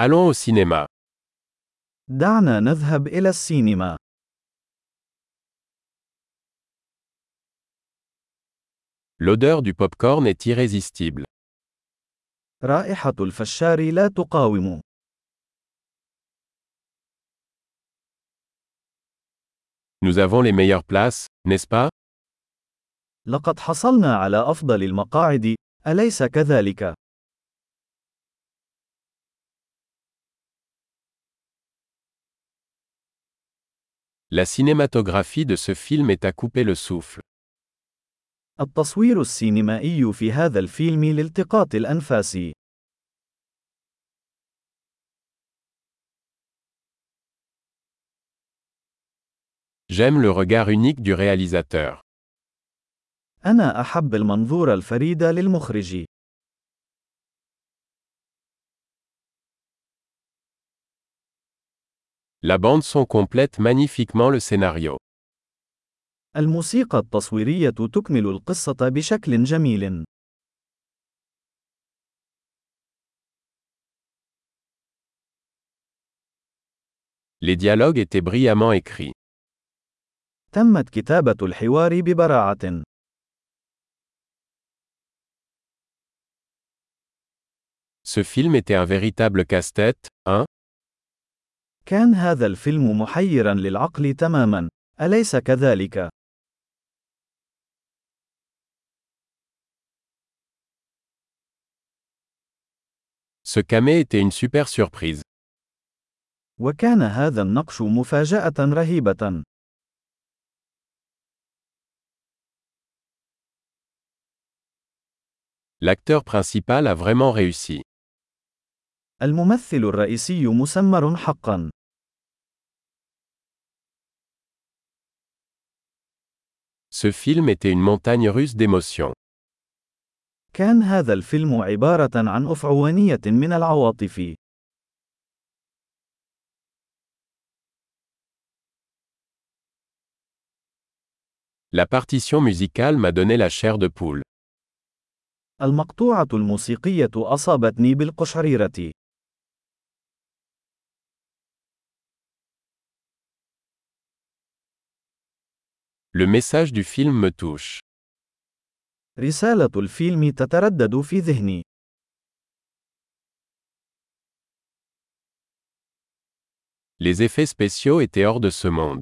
Allons au cinéma. دعنا نذهب إلى السينما. L'odeur du popcorn est irrésistible. رائحة الفشار لا تقاوم. Nous avons les meilleures places, n'est-ce pas لقد حصلنا على أفضل المقاعد، أليس كذلك؟ La cinématographie de ce film est à couper le souffle. التصوير السينمائي في هذا الفيلم لالتقاط الأنفاس. J'aime le regard unique du réalisateur. أنا أحب المنظور الفريد للمخرج. La bande son complète magnifiquement le scénario. الموسيقى التصويرية تكمل القصة بشكل جميل. Les dialogues étaient brillamment écrits. تمت كتابة الحوار ببراعة. Ce film était un véritable casse-tête, hein كان هذا الفيلم محيرا للعقل تماما، أليس كذلك؟ Ce camé était une super surprise. وكان هذا النقش مفاجأة رهيبة. L'acteur principal a vraiment réussi. الممثل الرئيسي مسمر حقا. Ce film était une montagne russe d'émotions. كان هذا الفيلم عبارة عن أفعوانية من العواطف. La partition musicale m'a donné la chair de poule. المقطوعة الموسيقية أصابتني بالقشعريرة. Le message du film me touche. رسالة الفيلم تتردد في ذهني. Les effets spéciaux étaient hors de ce monde.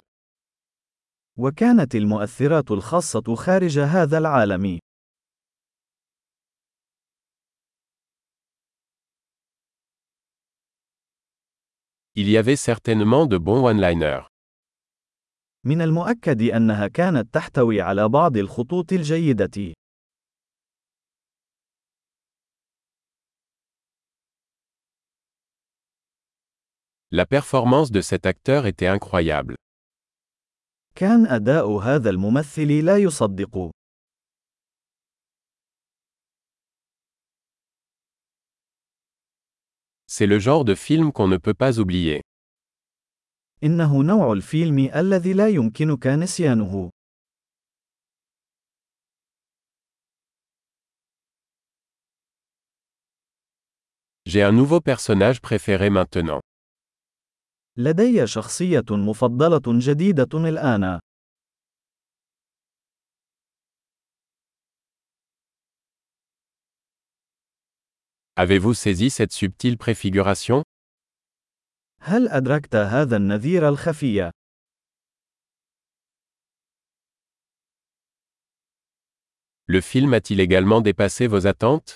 وكانت المؤثرات الخاصة خارج هذا العالم. Il y avait certainement de bons one-liners. من المؤكد أنها كانت تحتوي على بعض الخطوط الجيدة. La performance de cet acteur était incroyable. كان أداء هذا الممثل لا يصدق. C'est le genre de film qu'on ne peut pas oublier. إنه نوع الفيلم الذي لا يمكنك نسيانه. J'ai un nouveau personnage préféré maintenant. لدي شخصية مفضلة جديدة الآن. Avez-vous saisi cette subtile préfiguration هل أدركت هذا النذير الخفي؟ Le film a-t-il également dépassé vos attentes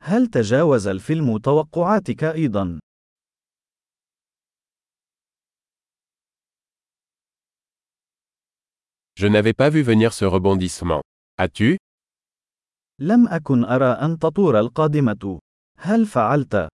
هل تجاوز الفيلم توقعاتك أيضا؟ Je n'avais pas vu venir ce rebondissement. As-tu لم أكن أرى أن تطور القادمة. هل فعلت؟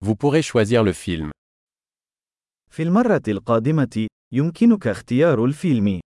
vous pourrez choisir le film. في المرة القادمة، يمكنك اختيار الفيلم.